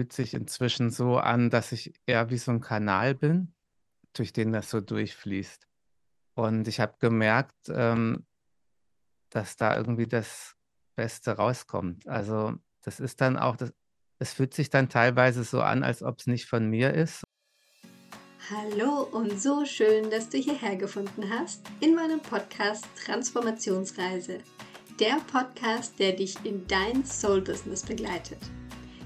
Fühlt sich inzwischen so an, dass ich eher wie so ein Kanal bin, durch den das so durchfließt. Und ich habe gemerkt, ähm, dass da irgendwie das Beste rauskommt. Also das ist dann auch, das, es fühlt sich dann teilweise so an, als ob es nicht von mir ist. Hallo und so schön, dass du hierher gefunden hast in meinem Podcast Transformationsreise. Der Podcast, der dich in dein Soul-Business begleitet.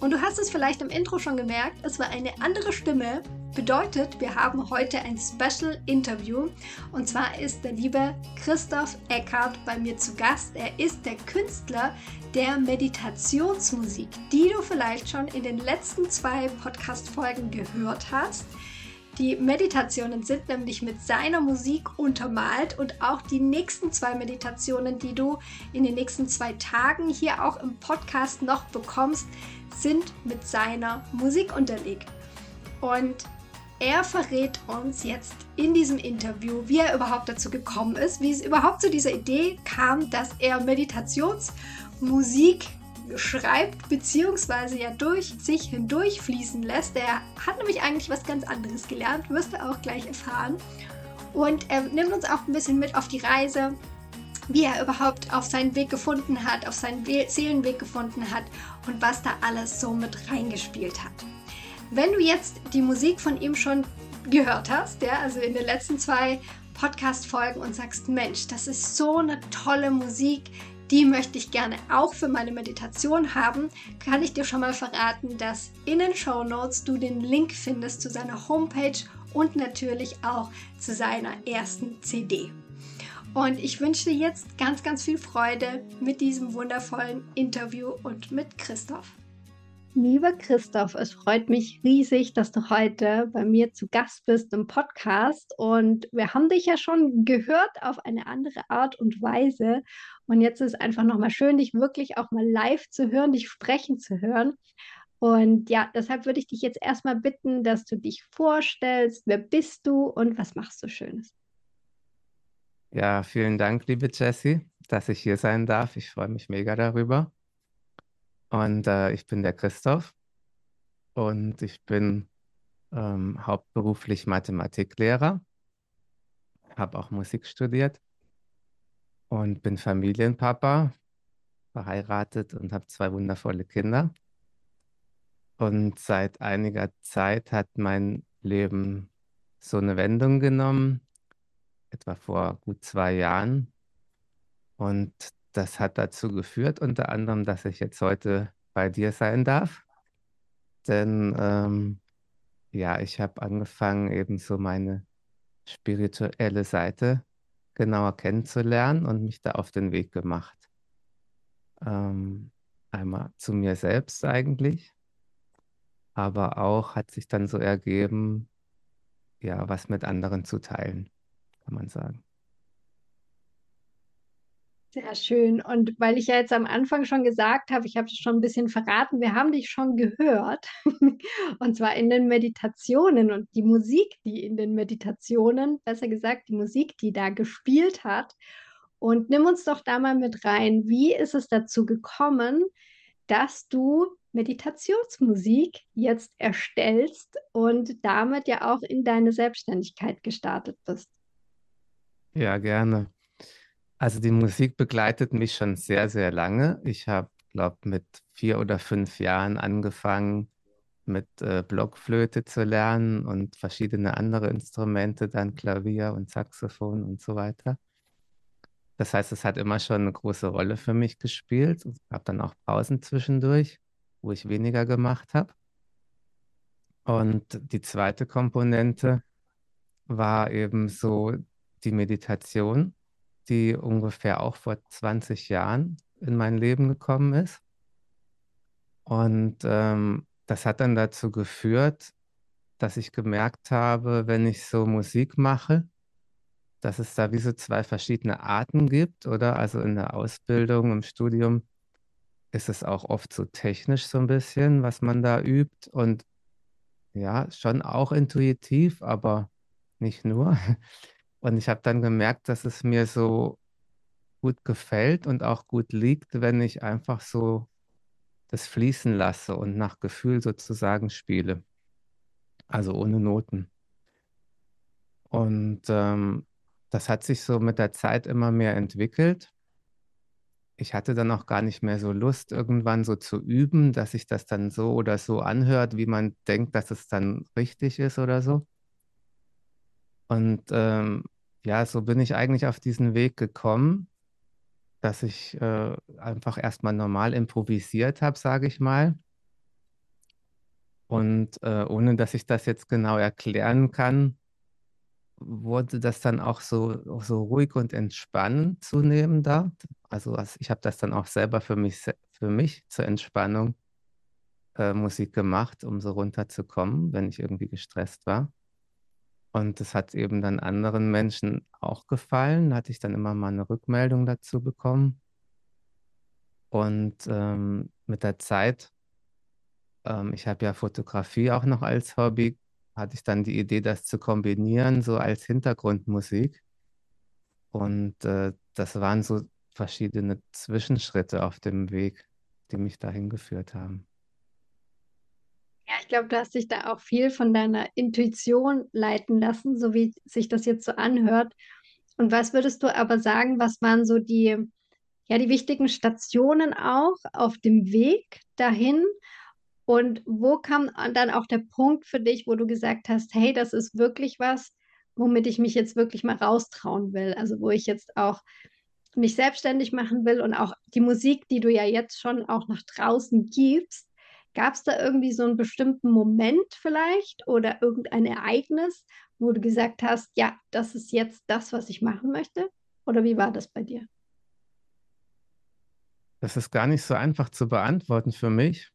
Und du hast es vielleicht im Intro schon gemerkt, es war eine andere Stimme. Bedeutet, wir haben heute ein Special Interview. Und zwar ist der liebe Christoph Eckhardt bei mir zu Gast. Er ist der Künstler der Meditationsmusik, die du vielleicht schon in den letzten zwei Podcast-Folgen gehört hast. Die Meditationen sind nämlich mit seiner Musik untermalt und auch die nächsten zwei Meditationen, die du in den nächsten zwei Tagen hier auch im Podcast noch bekommst, sind mit seiner Musik unterlegt. Und er verrät uns jetzt in diesem Interview, wie er überhaupt dazu gekommen ist, wie es überhaupt zu dieser Idee kam, dass er Meditationsmusik schreibt, beziehungsweise ja durch sich hindurch fließen lässt. Er hat nämlich eigentlich was ganz anderes gelernt, wirst du auch gleich erfahren. Und er nimmt uns auch ein bisschen mit auf die Reise, wie er überhaupt auf seinen Weg gefunden hat, auf seinen Seelenweg gefunden hat und was da alles so mit reingespielt hat. Wenn du jetzt die Musik von ihm schon gehört hast, ja, also in den letzten zwei Podcast-Folgen und sagst, Mensch, das ist so eine tolle Musik, die möchte ich gerne auch für meine Meditation haben, kann ich dir schon mal verraten, dass in den Show Notes du den Link findest zu seiner Homepage und natürlich auch zu seiner ersten CD. Und ich wünsche dir jetzt ganz, ganz viel Freude mit diesem wundervollen Interview und mit Christoph. Lieber Christoph, es freut mich riesig, dass du heute bei mir zu Gast bist im Podcast. Und wir haben dich ja schon gehört auf eine andere Art und Weise. Und jetzt ist es einfach nochmal schön, dich wirklich auch mal live zu hören, dich sprechen zu hören. Und ja, deshalb würde ich dich jetzt erstmal bitten, dass du dich vorstellst. Wer bist du und was machst du Schönes? Ja, vielen Dank, liebe Jessie, dass ich hier sein darf. Ich freue mich mega darüber. Und äh, ich bin der Christoph und ich bin ähm, hauptberuflich Mathematiklehrer, habe auch Musik studiert und bin Familienpapa, verheiratet und habe zwei wundervolle Kinder. Und seit einiger Zeit hat mein Leben so eine Wendung genommen, etwa vor gut zwei Jahren. Und das hat dazu geführt, unter anderem, dass ich jetzt heute bei dir sein darf. Denn ähm, ja, ich habe angefangen, eben so meine spirituelle Seite genauer kennenzulernen und mich da auf den Weg gemacht. Ähm, einmal zu mir selbst eigentlich, aber auch hat sich dann so ergeben, ja, was mit anderen zu teilen, kann man sagen. Sehr schön. Und weil ich ja jetzt am Anfang schon gesagt habe, ich habe es schon ein bisschen verraten, wir haben dich schon gehört. Und zwar in den Meditationen und die Musik, die in den Meditationen, besser gesagt, die Musik, die da gespielt hat. Und nimm uns doch da mal mit rein. Wie ist es dazu gekommen, dass du Meditationsmusik jetzt erstellst und damit ja auch in deine Selbstständigkeit gestartet bist? Ja, gerne. Also die Musik begleitet mich schon sehr, sehr lange. Ich habe, glaube mit vier oder fünf Jahren angefangen, mit äh, Blockflöte zu lernen und verschiedene andere Instrumente, dann Klavier und Saxophon und so weiter. Das heißt, es hat immer schon eine große Rolle für mich gespielt. Ich habe dann auch Pausen zwischendurch, wo ich weniger gemacht habe. Und die zweite Komponente war eben so die Meditation die ungefähr auch vor 20 Jahren in mein Leben gekommen ist. Und ähm, das hat dann dazu geführt, dass ich gemerkt habe, wenn ich so Musik mache, dass es da wie so zwei verschiedene Arten gibt, oder? Also in der Ausbildung, im Studium ist es auch oft so technisch so ein bisschen, was man da übt und ja, schon auch intuitiv, aber nicht nur. Und ich habe dann gemerkt, dass es mir so gut gefällt und auch gut liegt, wenn ich einfach so das fließen lasse und nach Gefühl sozusagen spiele. Also ohne Noten. Und ähm, das hat sich so mit der Zeit immer mehr entwickelt. Ich hatte dann auch gar nicht mehr so Lust, irgendwann so zu üben, dass sich das dann so oder so anhört, wie man denkt, dass es dann richtig ist oder so. Und ähm, ja, so bin ich eigentlich auf diesen Weg gekommen, dass ich äh, einfach erstmal normal improvisiert habe, sage ich mal. Und äh, ohne dass ich das jetzt genau erklären kann, wurde das dann auch so, so ruhig und entspannend zunehmend da. Also, also ich habe das dann auch selber für mich, für mich zur Entspannung äh, Musik gemacht, um so runterzukommen, wenn ich irgendwie gestresst war. Und das hat eben dann anderen Menschen auch gefallen. Da hatte ich dann immer mal eine Rückmeldung dazu bekommen. Und ähm, mit der Zeit, ähm, ich habe ja Fotografie auch noch als Hobby, hatte ich dann die Idee, das zu kombinieren, so als Hintergrundmusik. Und äh, das waren so verschiedene Zwischenschritte auf dem Weg, die mich dahin geführt haben. Ich glaube, du hast dich da auch viel von deiner Intuition leiten lassen, so wie sich das jetzt so anhört. Und was würdest du aber sagen, was waren so die, ja, die wichtigen Stationen auch auf dem Weg dahin? Und wo kam dann auch der Punkt für dich, wo du gesagt hast, hey, das ist wirklich was, womit ich mich jetzt wirklich mal raustrauen will? Also wo ich jetzt auch mich selbstständig machen will und auch die Musik, die du ja jetzt schon auch nach draußen gibst, Gab es da irgendwie so einen bestimmten Moment vielleicht oder irgendein Ereignis, wo du gesagt hast, ja, das ist jetzt das, was ich machen möchte? Oder wie war das bei dir? Das ist gar nicht so einfach zu beantworten für mich,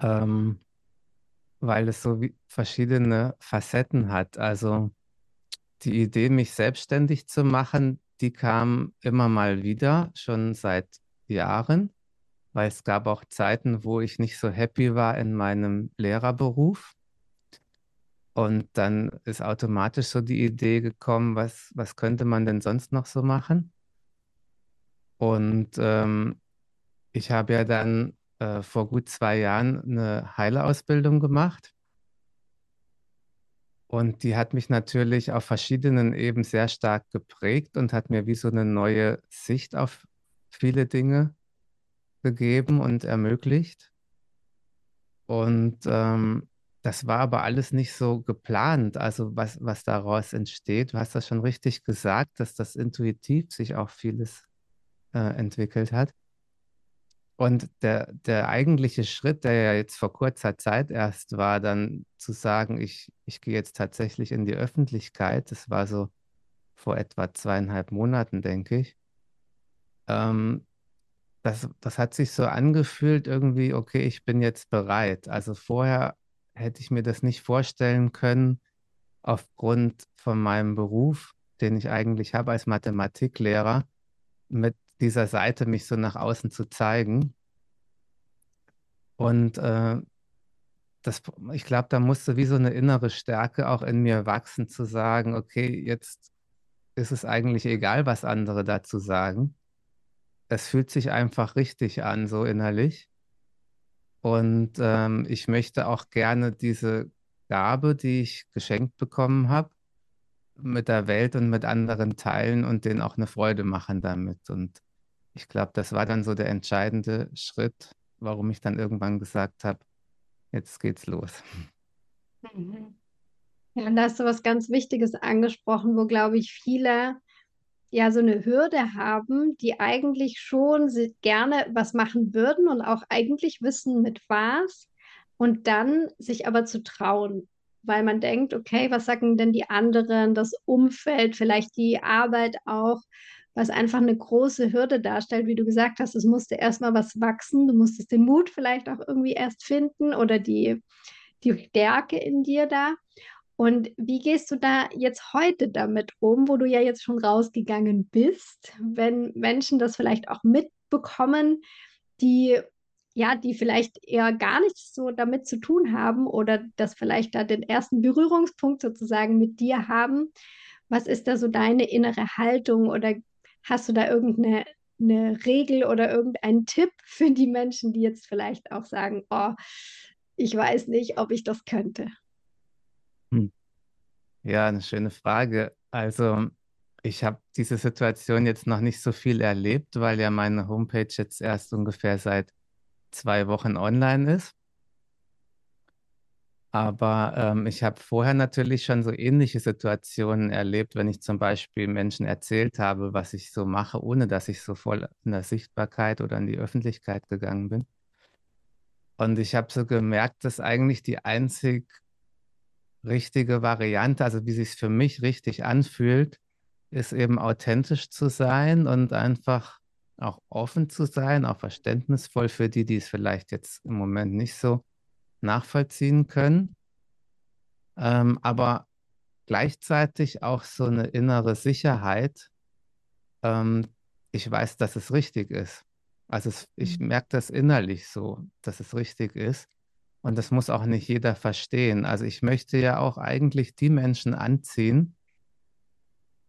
ähm, weil es so verschiedene Facetten hat. Also die Idee, mich selbstständig zu machen, die kam immer mal wieder, schon seit Jahren weil es gab auch Zeiten, wo ich nicht so happy war in meinem Lehrerberuf. Und dann ist automatisch so die Idee gekommen, was, was könnte man denn sonst noch so machen? Und ähm, ich habe ja dann äh, vor gut zwei Jahren eine Heilerausbildung gemacht. Und die hat mich natürlich auf verschiedenen Ebenen sehr stark geprägt und hat mir wie so eine neue Sicht auf viele Dinge gegeben und ermöglicht. Und ähm, das war aber alles nicht so geplant, also was, was daraus entsteht. Du hast das schon richtig gesagt, dass das intuitiv sich auch vieles äh, entwickelt hat. Und der, der eigentliche Schritt, der ja jetzt vor kurzer Zeit erst war, dann zu sagen, ich, ich gehe jetzt tatsächlich in die Öffentlichkeit, das war so vor etwa zweieinhalb Monaten, denke ich. Ähm, das, das hat sich so angefühlt, irgendwie, okay, ich bin jetzt bereit. Also vorher hätte ich mir das nicht vorstellen können, aufgrund von meinem Beruf, den ich eigentlich habe als Mathematiklehrer, mit dieser Seite mich so nach außen zu zeigen. Und äh, das, ich glaube, da musste wie so eine innere Stärke auch in mir wachsen, zu sagen, okay, jetzt ist es eigentlich egal, was andere dazu sagen es fühlt sich einfach richtig an, so innerlich. Und ähm, ich möchte auch gerne diese Gabe, die ich geschenkt bekommen habe, mit der Welt und mit anderen teilen und denen auch eine Freude machen damit. Und ich glaube, das war dann so der entscheidende Schritt, warum ich dann irgendwann gesagt habe, jetzt geht's los. Mhm. Ja, und da hast du was ganz Wichtiges angesprochen, wo, glaube ich, viele ja so eine Hürde haben, die eigentlich schon gerne was machen würden und auch eigentlich wissen, mit was, und dann sich aber zu trauen, weil man denkt, okay, was sagen denn die anderen, das Umfeld, vielleicht die Arbeit auch, was einfach eine große Hürde darstellt, wie du gesagt hast, es musste erstmal was wachsen, du musstest den Mut vielleicht auch irgendwie erst finden oder die, die Stärke in dir da. Und wie gehst du da jetzt heute damit um, wo du ja jetzt schon rausgegangen bist, wenn Menschen das vielleicht auch mitbekommen, die ja, die vielleicht eher gar nichts so damit zu tun haben oder das vielleicht da den ersten Berührungspunkt sozusagen mit dir haben. Was ist da so deine innere Haltung oder hast du da irgendeine eine Regel oder irgendeinen Tipp für die Menschen, die jetzt vielleicht auch sagen, oh, ich weiß nicht, ob ich das könnte? Ja, eine schöne Frage. Also, ich habe diese Situation jetzt noch nicht so viel erlebt, weil ja meine Homepage jetzt erst ungefähr seit zwei Wochen online ist. Aber ähm, ich habe vorher natürlich schon so ähnliche Situationen erlebt, wenn ich zum Beispiel Menschen erzählt habe, was ich so mache, ohne dass ich so voll in der Sichtbarkeit oder in die Öffentlichkeit gegangen bin. Und ich habe so gemerkt, dass eigentlich die einzig richtige Variante, also wie sich für mich richtig anfühlt, ist eben authentisch zu sein und einfach auch offen zu sein, auch verständnisvoll für die, die es vielleicht jetzt im Moment nicht so nachvollziehen können, ähm, aber gleichzeitig auch so eine innere Sicherheit. Ähm, ich weiß, dass es richtig ist. Also es, ich mhm. merke das innerlich so, dass es richtig ist. Und das muss auch nicht jeder verstehen. Also ich möchte ja auch eigentlich die Menschen anziehen,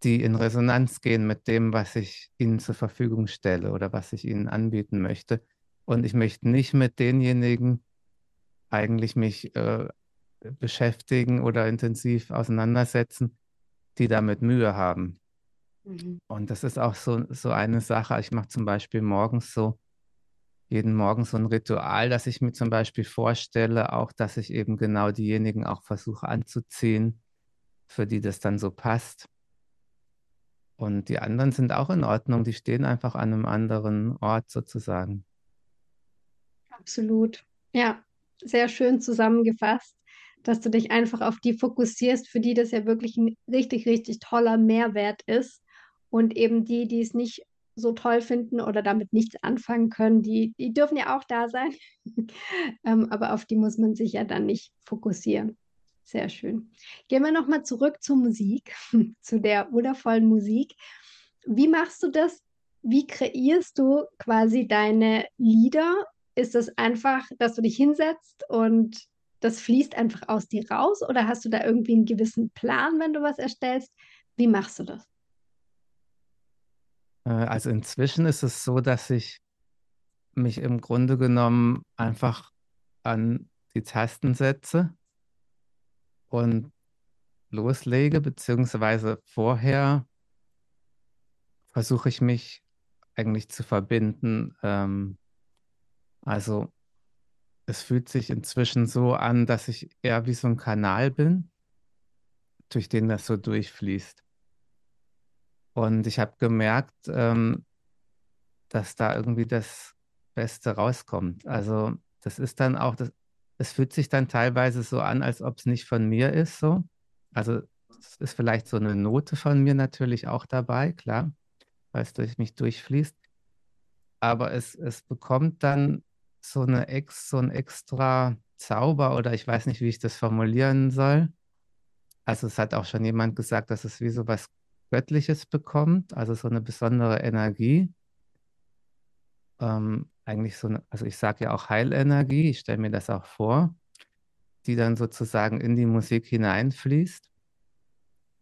die in Resonanz gehen mit dem, was ich ihnen zur Verfügung stelle oder was ich ihnen anbieten möchte. Und ich möchte nicht mit denjenigen eigentlich mich äh, beschäftigen oder intensiv auseinandersetzen, die damit Mühe haben. Mhm. Und das ist auch so, so eine Sache. Ich mache zum Beispiel morgens so, jeden Morgen so ein Ritual, dass ich mir zum Beispiel vorstelle, auch dass ich eben genau diejenigen auch versuche anzuziehen, für die das dann so passt. Und die anderen sind auch in Ordnung, die stehen einfach an einem anderen Ort sozusagen. Absolut. Ja, sehr schön zusammengefasst, dass du dich einfach auf die fokussierst, für die das ja wirklich ein richtig, richtig toller Mehrwert ist. Und eben die, die es nicht so toll finden oder damit nichts anfangen können, die, die dürfen ja auch da sein. ähm, aber auf die muss man sich ja dann nicht fokussieren. Sehr schön. Gehen wir nochmal zurück zur Musik, zu der wundervollen Musik. Wie machst du das? Wie kreierst du quasi deine Lieder ist es einfach, dass du dich hinsetzt und das fließt einfach aus dir raus oder hast du da irgendwie einen gewissen Plan, wenn du was erstellst? Wie machst du das? Äh, also inzwischen ist es so, dass ich mich im Grunde genommen einfach an die Tasten setze und loslege, beziehungsweise vorher versuche ich mich eigentlich zu verbinden ähm, also es fühlt sich inzwischen so an, dass ich eher wie so ein Kanal bin, durch den das so durchfließt. Und ich habe gemerkt, ähm, dass da irgendwie das Beste rauskommt. Also das ist dann auch, das, es fühlt sich dann teilweise so an, als ob es nicht von mir ist, so. Also es ist vielleicht so eine Note von mir natürlich auch dabei, klar, weil es durch mich durchfließt. Aber es, es bekommt dann so, eine ex, so ein extra Zauber oder ich weiß nicht, wie ich das formulieren soll. Also es hat auch schon jemand gesagt, dass es wie so was Göttliches bekommt, also so eine besondere Energie. Ähm, eigentlich so eine, also ich sage ja auch Heilenergie, ich stelle mir das auch vor, die dann sozusagen in die Musik hineinfließt.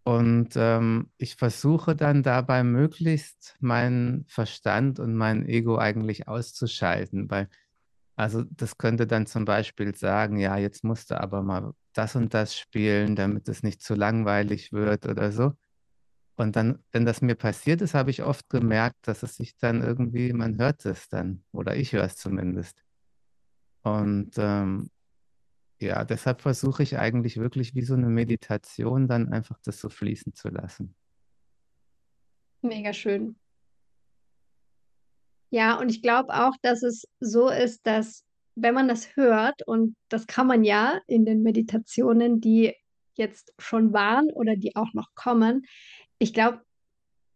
Und ähm, ich versuche dann dabei möglichst meinen Verstand und mein Ego eigentlich auszuschalten, weil also das könnte dann zum Beispiel sagen, ja, jetzt musst du aber mal das und das spielen, damit es nicht zu langweilig wird oder so. Und dann, wenn das mir passiert ist, habe ich oft gemerkt, dass es sich dann irgendwie, man hört es dann, oder ich höre es zumindest. Und ähm, ja, deshalb versuche ich eigentlich wirklich wie so eine Meditation dann einfach das so fließen zu lassen. Mega schön. Ja, und ich glaube auch, dass es so ist, dass wenn man das hört, und das kann man ja in den Meditationen, die jetzt schon waren oder die auch noch kommen, ich glaube,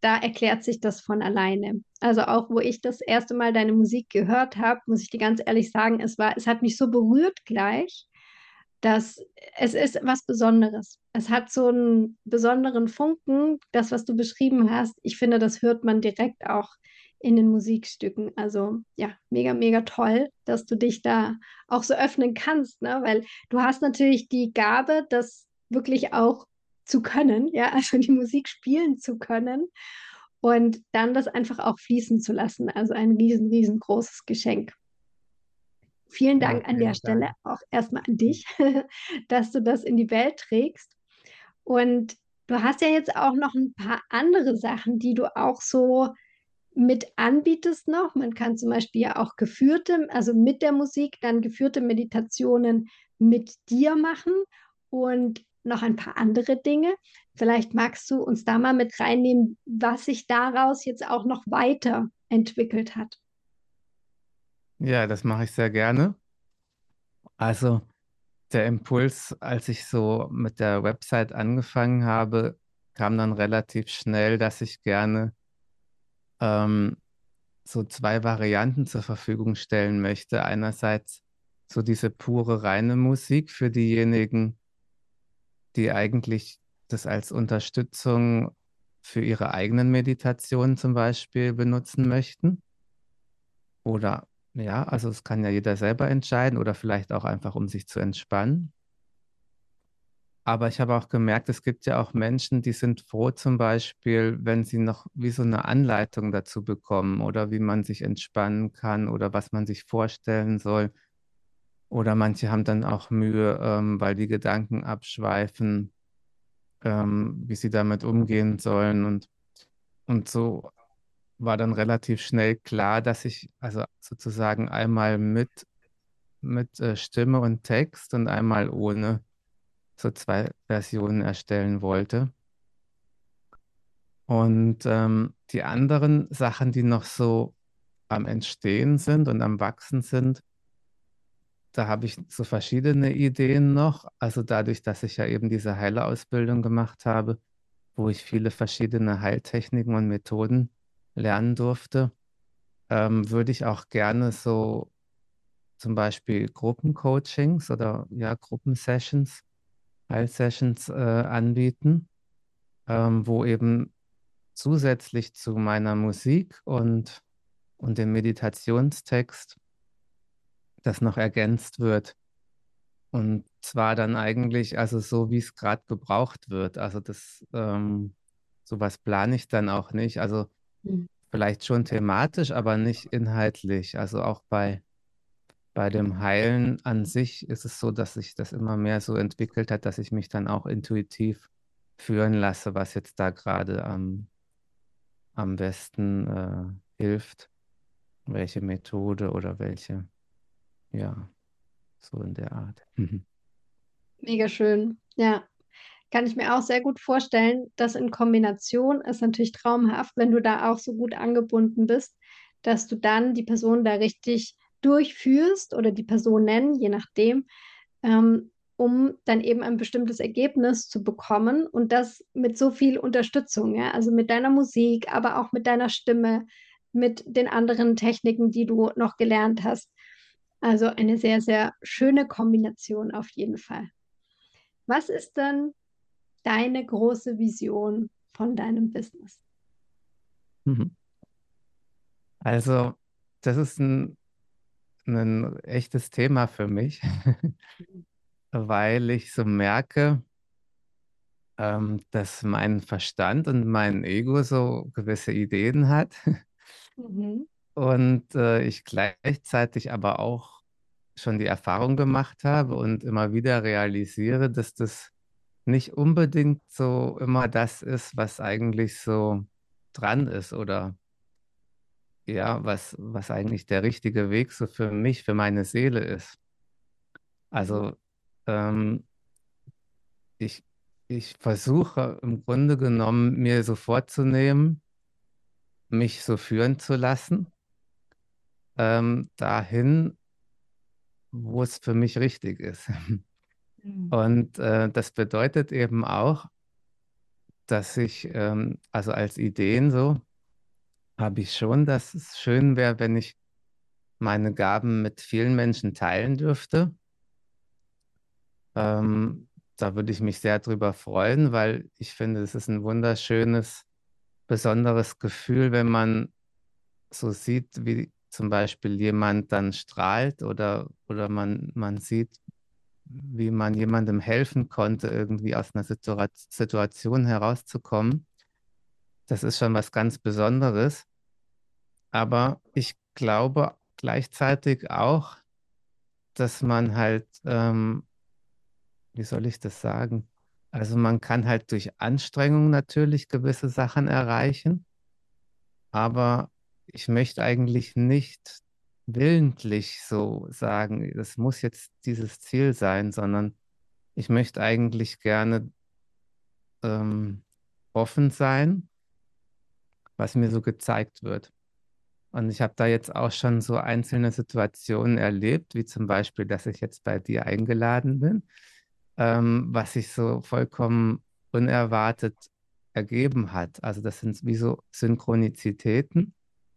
da erklärt sich das von alleine. Also auch, wo ich das erste Mal deine Musik gehört habe, muss ich dir ganz ehrlich sagen, es war, es hat mich so berührt gleich, dass es ist was Besonderes. Es hat so einen besonderen Funken, das, was du beschrieben hast. Ich finde, das hört man direkt auch in den Musikstücken. Also ja, mega, mega toll, dass du dich da auch so öffnen kannst, ne? weil du hast natürlich die Gabe, das wirklich auch zu können, ja, also die Musik spielen zu können und dann das einfach auch fließen zu lassen. Also ein riesen, riesengroßes Geschenk. Vielen Dank ja, an der Dank. Stelle auch erstmal an dich, dass du das in die Welt trägst. Und du hast ja jetzt auch noch ein paar andere Sachen, die du auch so mit anbietest noch. Man kann zum Beispiel ja auch geführte, also mit der Musik, dann geführte Meditationen mit dir machen und noch ein paar andere Dinge. Vielleicht magst du uns da mal mit reinnehmen, was sich daraus jetzt auch noch weiterentwickelt hat. Ja, das mache ich sehr gerne. Also der Impuls, als ich so mit der Website angefangen habe, kam dann relativ schnell, dass ich gerne ähm, so zwei Varianten zur Verfügung stellen möchte. Einerseits so diese pure reine Musik für diejenigen, die eigentlich das als Unterstützung für ihre eigenen Meditationen zum Beispiel benutzen möchten. Oder ja, also es kann ja jeder selber entscheiden oder vielleicht auch einfach, um sich zu entspannen. Aber ich habe auch gemerkt, es gibt ja auch Menschen, die sind froh zum Beispiel, wenn sie noch wie so eine Anleitung dazu bekommen oder wie man sich entspannen kann oder was man sich vorstellen soll. Oder manche haben dann auch Mühe, ähm, weil die Gedanken abschweifen, ähm, wie sie damit umgehen sollen. Und, und so war dann relativ schnell klar, dass ich also sozusagen einmal mit, mit äh, Stimme und Text und einmal ohne so zwei Versionen erstellen wollte. Und ähm, die anderen Sachen, die noch so am Entstehen sind und am Wachsen sind, da habe ich so verschiedene Ideen noch. Also dadurch, dass ich ja eben diese Heilerausbildung gemacht habe, wo ich viele verschiedene Heiltechniken und Methoden lernen durfte, ähm, würde ich auch gerne so zum Beispiel Gruppencoachings oder ja, Gruppensessions, Heilsessions äh, anbieten, ähm, wo eben zusätzlich zu meiner Musik und, und dem Meditationstext das noch ergänzt wird. Und zwar dann eigentlich, also so wie es gerade gebraucht wird. Also das, ähm, sowas plane ich dann auch nicht. Also Mhm. Vielleicht schon thematisch, aber nicht inhaltlich. Also auch bei, bei dem Heilen an sich ist es so, dass sich das immer mehr so entwickelt hat, dass ich mich dann auch intuitiv führen lasse, was jetzt da gerade am, am besten äh, hilft, welche Methode oder welche, ja, so in der Art. Mega schön, ja. Kann ich mir auch sehr gut vorstellen, dass in Kombination ist natürlich traumhaft, wenn du da auch so gut angebunden bist, dass du dann die Person da richtig durchführst oder die Person nennen, je nachdem, ähm, um dann eben ein bestimmtes Ergebnis zu bekommen und das mit so viel Unterstützung, ja, also mit deiner Musik, aber auch mit deiner Stimme, mit den anderen Techniken, die du noch gelernt hast. Also eine sehr, sehr schöne Kombination auf jeden Fall. Was ist denn deine große Vision von deinem Business? Mhm. Also, das ist ein, ein echtes Thema für mich, weil ich so merke, ähm, dass mein Verstand und mein Ego so gewisse Ideen hat mhm. Und äh, ich gleichzeitig aber auch schon die Erfahrung gemacht habe und immer wieder realisiere, dass das nicht unbedingt so immer das ist, was eigentlich so dran ist oder ja, was, was eigentlich der richtige Weg so für mich, für meine Seele ist. Also ähm, ich, ich versuche im Grunde genommen mir so vorzunehmen, mich so führen zu lassen, ähm, dahin, wo es für mich richtig ist. Mhm. Und äh, das bedeutet eben auch, dass ich, ähm, also als Ideen so, habe ich schon, dass es schön wäre, wenn ich meine Gaben mit vielen Menschen teilen dürfte. Ähm, da würde ich mich sehr drüber freuen, weil ich finde, es ist ein wunderschönes, besonderes Gefühl, wenn man so sieht, wie zum Beispiel jemand dann strahlt oder, oder man, man sieht, wie man jemandem helfen konnte, irgendwie aus einer Situa Situation herauszukommen. Das ist schon was ganz Besonderes. Aber ich glaube gleichzeitig auch, dass man halt, ähm, wie soll ich das sagen? Also man kann halt durch Anstrengung natürlich gewisse Sachen erreichen, aber ich möchte eigentlich nicht willentlich so sagen, das muss jetzt dieses Ziel sein, sondern ich möchte eigentlich gerne ähm, offen sein, was mir so gezeigt wird. Und ich habe da jetzt auch schon so einzelne Situationen erlebt, wie zum Beispiel, dass ich jetzt bei dir eingeladen bin, ähm, was sich so vollkommen unerwartet ergeben hat. Also das sind wie so Synchronizitäten,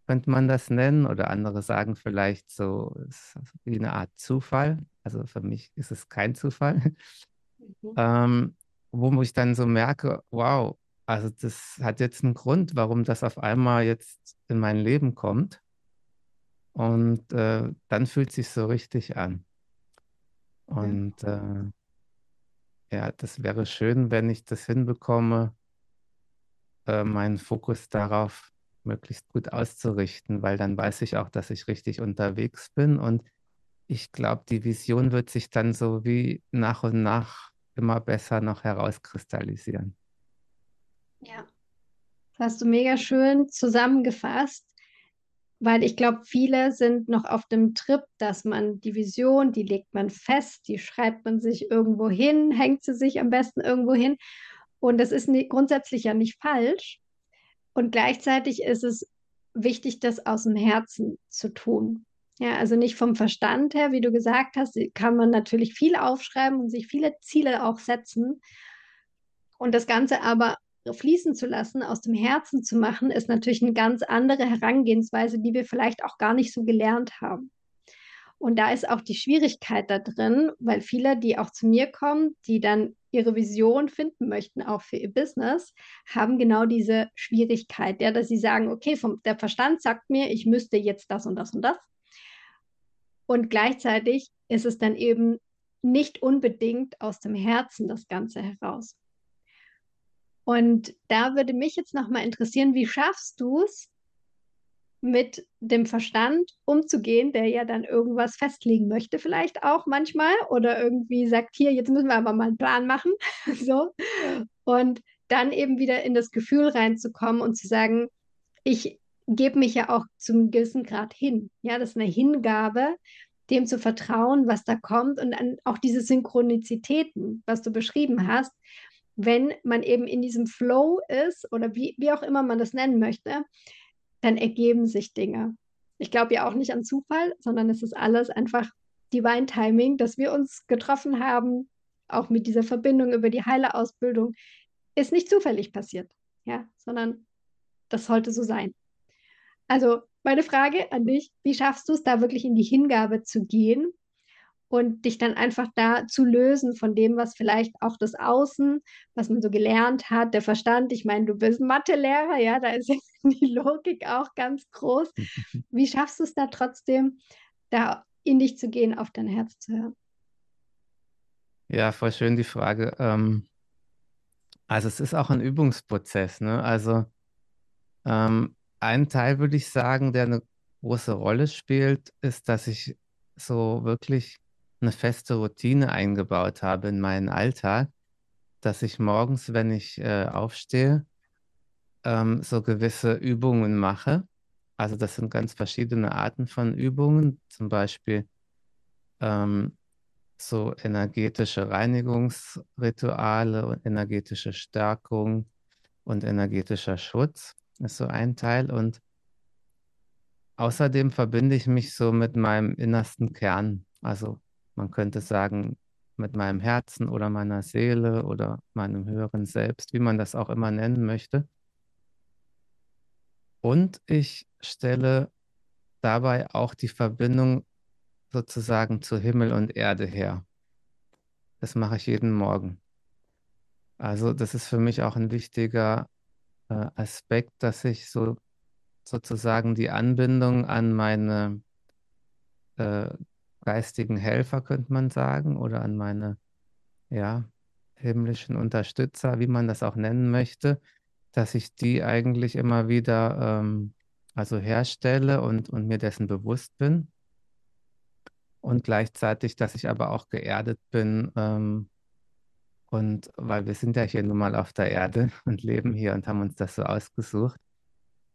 könnte man das nennen, oder andere sagen vielleicht so wie eine Art Zufall. Also für mich ist es kein Zufall. Mhm. Ähm, wo ich dann so merke, wow, also das hat jetzt einen Grund, warum das auf einmal jetzt in mein Leben kommt. Und äh, dann fühlt es sich so richtig an. Und ja. Äh, ja, das wäre schön, wenn ich das hinbekomme, äh, meinen Fokus darauf möglichst gut auszurichten, weil dann weiß ich auch, dass ich richtig unterwegs bin. Und ich glaube, die Vision wird sich dann so wie nach und nach immer besser noch herauskristallisieren. Ja, das hast du mega schön zusammengefasst, weil ich glaube, viele sind noch auf dem Trip, dass man die Vision, die legt man fest, die schreibt man sich irgendwo hin, hängt sie sich am besten irgendwo hin. Und das ist grundsätzlich ja nicht falsch. Und gleichzeitig ist es wichtig, das aus dem Herzen zu tun. Ja, also nicht vom Verstand her, wie du gesagt hast, kann man natürlich viel aufschreiben und sich viele Ziele auch setzen. Und das Ganze aber fließen zu lassen, aus dem Herzen zu machen, ist natürlich eine ganz andere Herangehensweise, die wir vielleicht auch gar nicht so gelernt haben. Und da ist auch die Schwierigkeit da drin, weil viele, die auch zu mir kommen, die dann ihre Vision finden möchten, auch für ihr Business, haben genau diese Schwierigkeit, ja, dass sie sagen, okay, vom, der Verstand sagt mir, ich müsste jetzt das und das und das. Und gleichzeitig ist es dann eben nicht unbedingt aus dem Herzen das Ganze heraus. Und da würde mich jetzt nochmal interessieren, wie schaffst du es, mit dem Verstand umzugehen, der ja dann irgendwas festlegen möchte, vielleicht auch manchmal, oder irgendwie sagt, hier, jetzt müssen wir aber mal einen Plan machen. so. Und dann eben wieder in das Gefühl reinzukommen und zu sagen, ich gebe mich ja auch zum gewissen Grad hin. Ja, das ist eine Hingabe, dem zu vertrauen, was da kommt und dann auch diese Synchronizitäten, was du beschrieben hast, wenn man eben in diesem Flow ist oder wie, wie auch immer man das nennen möchte, dann ergeben sich Dinge. Ich glaube ja auch nicht an Zufall, sondern es ist alles einfach Divine Timing, dass wir uns getroffen haben, auch mit dieser Verbindung über die Heilerausbildung, ist nicht zufällig passiert, ja, sondern das sollte so sein. Also meine Frage an dich, wie schaffst du es da wirklich in die Hingabe zu gehen und dich dann einfach da zu lösen von dem, was vielleicht auch das Außen, was man so gelernt hat, der Verstand. Ich meine, du bist Mathelehrer, ja, da ist die Logik auch ganz groß. Wie schaffst du es da trotzdem, da in dich zu gehen, auf dein Herz zu hören? Ja, voll schön die Frage. Ähm, also es ist auch ein Übungsprozess, ne? Also ähm, ein Teil würde ich sagen, der eine große Rolle spielt, ist, dass ich so wirklich eine feste Routine eingebaut habe in meinen Alltag, dass ich morgens, wenn ich äh, aufstehe, ähm, so gewisse Übungen mache. Also das sind ganz verschiedene Arten von Übungen, zum Beispiel ähm, so energetische Reinigungsrituale und energetische Stärkung und energetischer Schutz ist so ein Teil. Und außerdem verbinde ich mich so mit meinem innersten Kern. Also man könnte sagen, mit meinem Herzen oder meiner Seele oder meinem höheren Selbst, wie man das auch immer nennen möchte. Und ich stelle dabei auch die Verbindung sozusagen zu Himmel und Erde her. Das mache ich jeden Morgen. Also das ist für mich auch ein wichtiger äh, Aspekt, dass ich so sozusagen die Anbindung an meine äh, geistigen Helfer, könnte man sagen, oder an meine ja, himmlischen Unterstützer, wie man das auch nennen möchte, dass ich die eigentlich immer wieder ähm, also herstelle und, und mir dessen bewusst bin. Und gleichzeitig, dass ich aber auch geerdet bin. Ähm, und weil wir sind ja hier nun mal auf der Erde und leben hier und haben uns das so ausgesucht.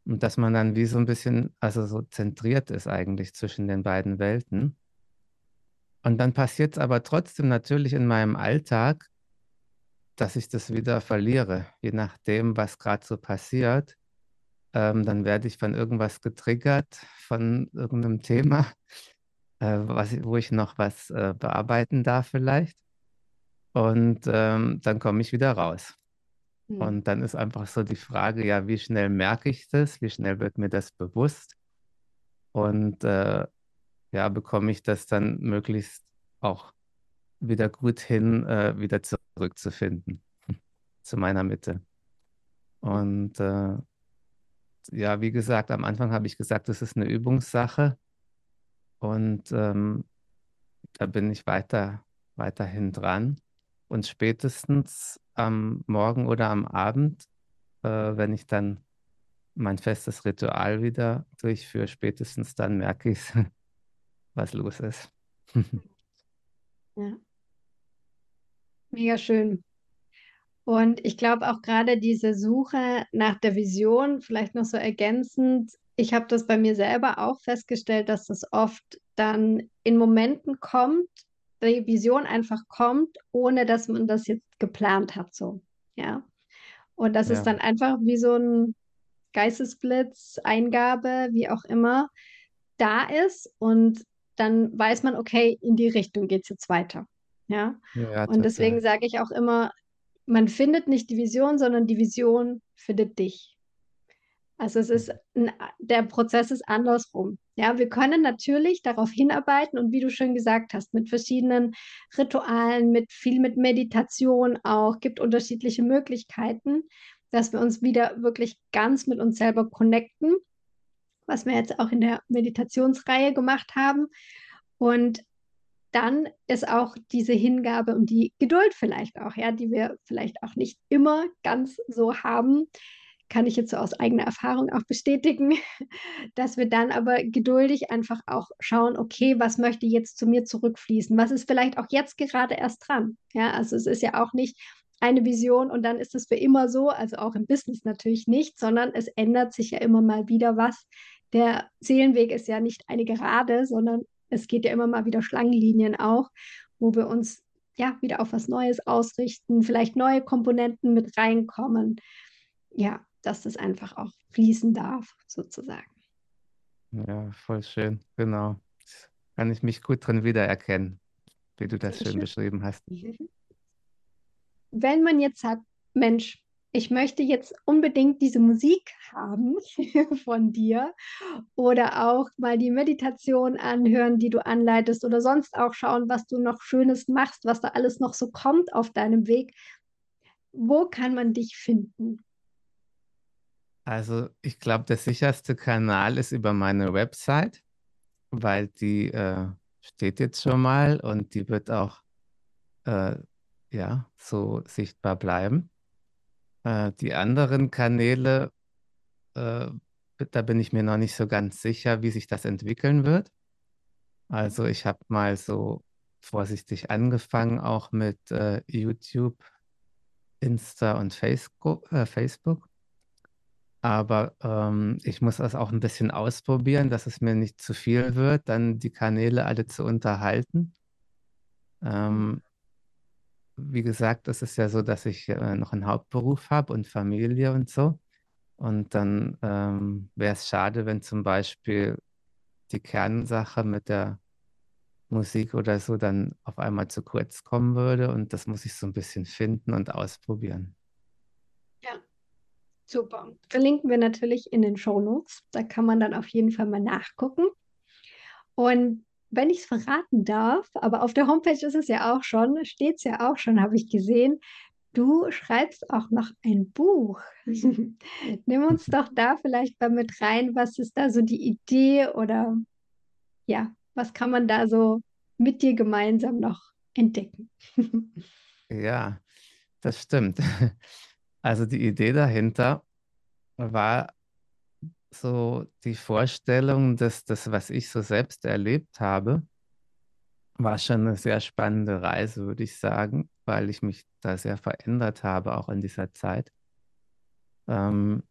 Und dass man dann wie so ein bisschen, also so zentriert ist eigentlich zwischen den beiden Welten. Und dann passiert es aber trotzdem natürlich in meinem Alltag, dass ich das wieder verliere, je nachdem, was gerade so passiert. Ähm, dann werde ich von irgendwas getriggert, von irgendeinem Thema, äh, was, wo ich noch was äh, bearbeiten darf vielleicht. Und ähm, dann komme ich wieder raus. Hm. Und dann ist einfach so die Frage, ja, wie schnell merke ich das? Wie schnell wird mir das bewusst? Und äh, ja, bekomme ich das dann möglichst auch wieder gut hin, äh, wieder zurückzufinden zu meiner Mitte. Und äh, ja, wie gesagt, am Anfang habe ich gesagt, das ist eine Übungssache. Und ähm, da bin ich weiter, weiterhin dran. Und spätestens am Morgen oder am Abend, äh, wenn ich dann mein festes Ritual wieder durchführe, spätestens dann merke ich, was los ist. ja. Mega schön. Und ich glaube auch gerade diese Suche nach der Vision, vielleicht noch so ergänzend, ich habe das bei mir selber auch festgestellt, dass das oft dann in Momenten kommt, die Vision einfach kommt, ohne dass man das jetzt geplant hat, so. Ja. Und das ja. ist dann einfach wie so ein Geistesblitz, Eingabe, wie auch immer, da ist und dann weiß man, okay, in die Richtung geht es jetzt weiter. Ja. ja und deswegen sage ich auch immer, man findet nicht die Vision, sondern die Vision findet dich. Also es ist ein, der Prozess ist andersrum. Ja, wir können natürlich darauf hinarbeiten und wie du schön gesagt hast, mit verschiedenen Ritualen, mit viel mit Meditation auch, gibt unterschiedliche Möglichkeiten, dass wir uns wieder wirklich ganz mit uns selber connecten, was wir jetzt auch in der Meditationsreihe gemacht haben. Und dann ist auch diese Hingabe und die Geduld vielleicht auch, ja, die wir vielleicht auch nicht immer ganz so haben, kann ich jetzt so aus eigener Erfahrung auch bestätigen, dass wir dann aber geduldig einfach auch schauen, okay, was möchte jetzt zu mir zurückfließen? Was ist vielleicht auch jetzt gerade erst dran? Ja, also es ist ja auch nicht eine Vision und dann ist es für immer so, also auch im Business natürlich nicht, sondern es ändert sich ja immer mal wieder was. Der Seelenweg ist ja nicht eine Gerade, sondern es geht ja immer mal wieder Schlangenlinien auch, wo wir uns ja wieder auf was Neues ausrichten, vielleicht neue Komponenten mit reinkommen. Ja, dass das einfach auch fließen darf, sozusagen. Ja, voll schön, genau. Kann ich mich gut drin wiedererkennen, wie du das schön, schön beschrieben hast. Wenn man jetzt sagt, Mensch, ich möchte jetzt unbedingt diese Musik haben von dir oder auch mal die Meditation anhören, die du anleitest oder sonst auch schauen, was du noch Schönes machst, was da alles noch so kommt auf deinem Weg. Wo kann man dich finden? Also ich glaube, der sicherste Kanal ist über meine Website, weil die äh, steht jetzt schon mal und die wird auch äh, ja so sichtbar bleiben. Äh, die anderen Kanäle, äh, da bin ich mir noch nicht so ganz sicher, wie sich das entwickeln wird. Also ich habe mal so vorsichtig angefangen, auch mit äh, YouTube, Insta und Facebook. Äh, Facebook. Aber ähm, ich muss das auch ein bisschen ausprobieren, dass es mir nicht zu viel wird, dann die Kanäle alle zu unterhalten. Ähm, wie gesagt, es ist ja so, dass ich äh, noch einen Hauptberuf habe und Familie und so. Und dann ähm, wäre es schade, wenn zum Beispiel die Kernsache mit der Musik oder so dann auf einmal zu kurz kommen würde. Und das muss ich so ein bisschen finden und ausprobieren. Ja, super. Verlinken wir natürlich in den Show Notes. Da kann man dann auf jeden Fall mal nachgucken. Und wenn ich es verraten darf, aber auf der Homepage ist es ja auch schon, steht es ja auch schon, habe ich gesehen, du schreibst auch noch ein Buch. Nimm uns doch da vielleicht mal mit rein. Was ist da so die Idee oder ja, was kann man da so mit dir gemeinsam noch entdecken? Ja, das stimmt. Also die Idee dahinter war so die Vorstellung, dass das, was ich so selbst erlebt habe, war schon eine sehr spannende Reise, würde ich sagen, weil ich mich da sehr verändert habe, auch in dieser Zeit. Ähm,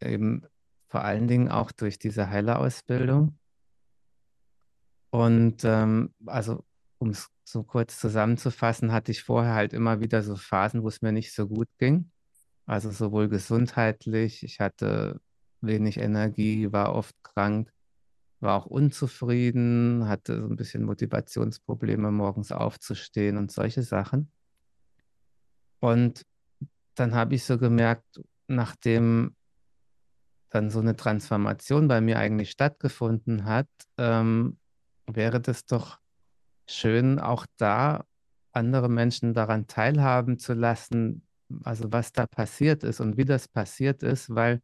eben vor allen Dingen auch durch diese Heilerausbildung. Und ähm, also, um es so kurz zusammenzufassen, hatte ich vorher halt immer wieder so Phasen, wo es mir nicht so gut ging. Also sowohl gesundheitlich, ich hatte wenig Energie, war oft krank, war auch unzufrieden, hatte so ein bisschen Motivationsprobleme, morgens aufzustehen und solche Sachen. Und dann habe ich so gemerkt, nachdem dann so eine Transformation bei mir eigentlich stattgefunden hat, ähm, wäre das doch schön, auch da andere Menschen daran teilhaben zu lassen, also was da passiert ist und wie das passiert ist, weil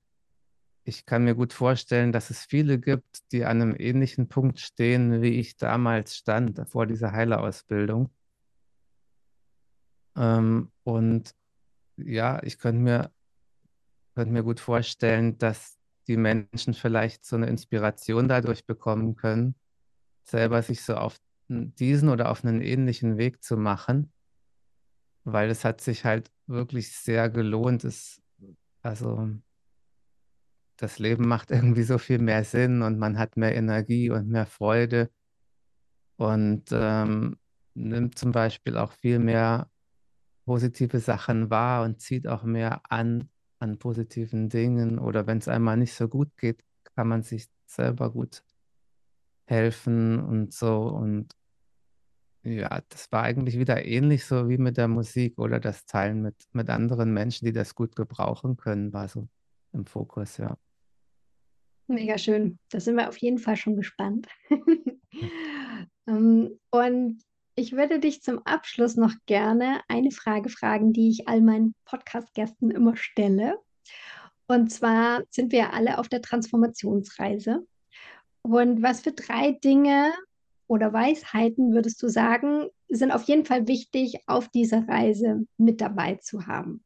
ich kann mir gut vorstellen, dass es viele gibt, die an einem ähnlichen Punkt stehen, wie ich damals stand, vor dieser Heilerausbildung. Ähm, und ja, ich könnte mir, könnte mir gut vorstellen, dass die Menschen vielleicht so eine Inspiration dadurch bekommen können, selber sich so auf diesen oder auf einen ähnlichen Weg zu machen, weil es hat sich halt wirklich sehr gelohnt. Es, also das Leben macht irgendwie so viel mehr Sinn und man hat mehr Energie und mehr Freude und ähm, nimmt zum Beispiel auch viel mehr positive Sachen wahr und zieht auch mehr an an positiven Dingen. Oder wenn es einmal nicht so gut geht, kann man sich selber gut helfen und so. Und ja, das war eigentlich wieder ähnlich so wie mit der Musik oder das Teilen mit, mit anderen Menschen, die das gut gebrauchen können, war so im Fokus, ja. Mega schön. Da sind wir auf jeden Fall schon gespannt. Ähm, und ich würde dich zum Abschluss noch gerne eine Frage fragen, die ich all meinen Podcast-Gästen immer stelle. Und zwar sind wir alle auf der Transformationsreise. Und was für drei Dinge oder Weisheiten würdest du sagen, sind auf jeden Fall wichtig, auf dieser Reise mit dabei zu haben?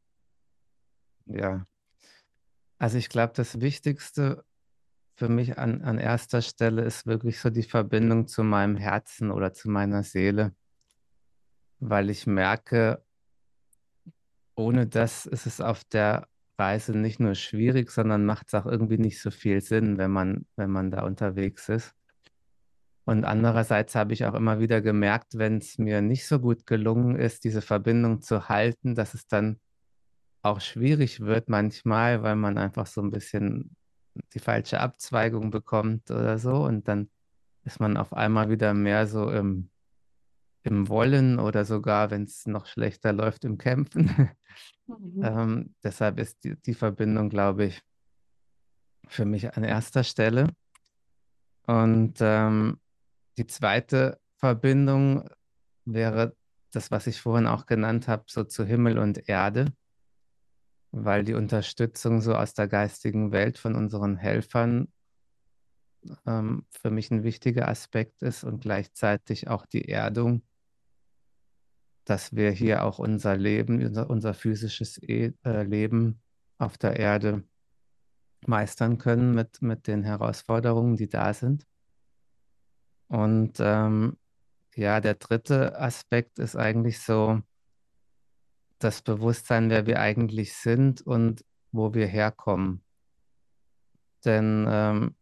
Ja, also ich glaube, das Wichtigste für mich an, an erster Stelle ist wirklich so die Verbindung zu meinem Herzen oder zu meiner Seele, weil ich merke, ohne das ist es auf der Reise nicht nur schwierig, sondern macht es auch irgendwie nicht so viel Sinn, wenn man, wenn man da unterwegs ist. Und andererseits habe ich auch immer wieder gemerkt, wenn es mir nicht so gut gelungen ist, diese Verbindung zu halten, dass es dann auch schwierig wird manchmal, weil man einfach so ein bisschen die falsche Abzweigung bekommt oder so. Und dann ist man auf einmal wieder mehr so im, im Wollen oder sogar, wenn es noch schlechter läuft, im Kämpfen. Mhm. ähm, deshalb ist die, die Verbindung, glaube ich, für mich an erster Stelle. Und ähm, die zweite Verbindung wäre das, was ich vorhin auch genannt habe, so zu Himmel und Erde weil die Unterstützung so aus der geistigen Welt von unseren Helfern ähm, für mich ein wichtiger Aspekt ist und gleichzeitig auch die Erdung, dass wir hier auch unser Leben, unser, unser physisches e äh, Leben auf der Erde meistern können mit, mit den Herausforderungen, die da sind. Und ähm, ja, der dritte Aspekt ist eigentlich so, das Bewusstsein, wer wir eigentlich sind und wo wir herkommen. Denn ähm,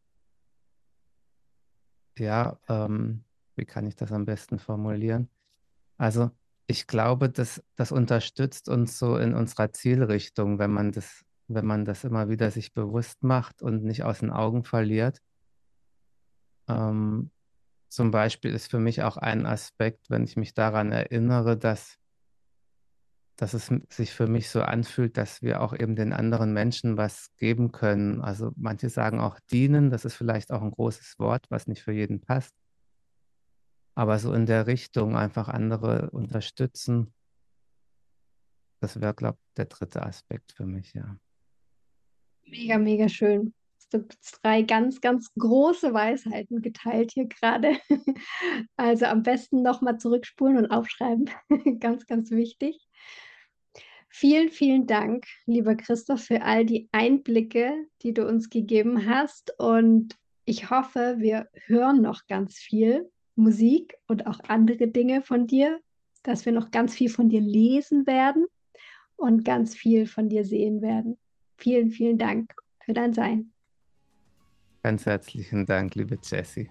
ja, ähm, wie kann ich das am besten formulieren? Also ich glaube, dass das unterstützt uns so in unserer Zielrichtung, wenn man das, wenn man das immer wieder sich bewusst macht und nicht aus den Augen verliert. Ähm, zum Beispiel ist für mich auch ein Aspekt, wenn ich mich daran erinnere, dass dass es sich für mich so anfühlt, dass wir auch eben den anderen Menschen was geben können. Also manche sagen auch dienen, das ist vielleicht auch ein großes Wort, was nicht für jeden passt. Aber so in der Richtung einfach andere unterstützen, das wäre, glaube ich, der dritte Aspekt für mich, ja. Mega, mega schön. Du hast drei ganz, ganz große Weisheiten geteilt hier gerade. Also am besten nochmal zurückspulen und aufschreiben. Ganz, ganz wichtig. Vielen, vielen Dank, lieber Christoph, für all die Einblicke, die du uns gegeben hast. Und ich hoffe, wir hören noch ganz viel Musik und auch andere Dinge von dir, dass wir noch ganz viel von dir lesen werden und ganz viel von dir sehen werden. Vielen, vielen Dank für dein Sein. Ganz herzlichen Dank, liebe Jessie.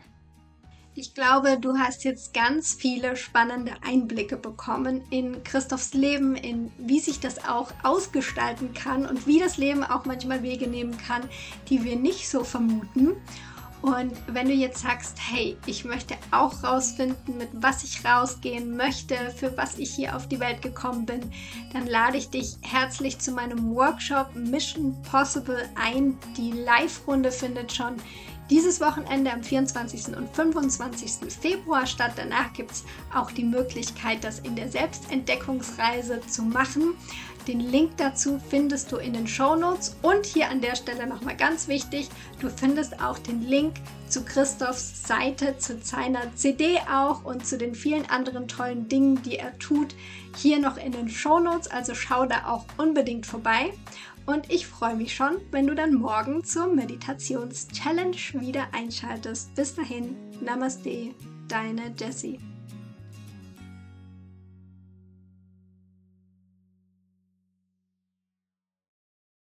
Ich glaube, du hast jetzt ganz viele spannende Einblicke bekommen in Christophs Leben, in wie sich das auch ausgestalten kann und wie das Leben auch manchmal Wege nehmen kann, die wir nicht so vermuten. Und wenn du jetzt sagst, hey, ich möchte auch rausfinden, mit was ich rausgehen möchte, für was ich hier auf die Welt gekommen bin, dann lade ich dich herzlich zu meinem Workshop Mission Possible ein. Die Live-Runde findet schon dieses Wochenende am 24. und 25. Februar statt. Danach gibt es auch die Möglichkeit, das in der Selbstentdeckungsreise zu machen. Den Link dazu findest du in den Show Notes und hier an der Stelle nochmal ganz wichtig, du findest auch den Link zu Christophs Seite, zu seiner CD auch und zu den vielen anderen tollen Dingen, die er tut, hier noch in den Show Notes. Also schau da auch unbedingt vorbei. Und ich freue mich schon, wenn du dann morgen zur Meditations-Challenge wieder einschaltest. Bis dahin, Namaste, deine Jessie.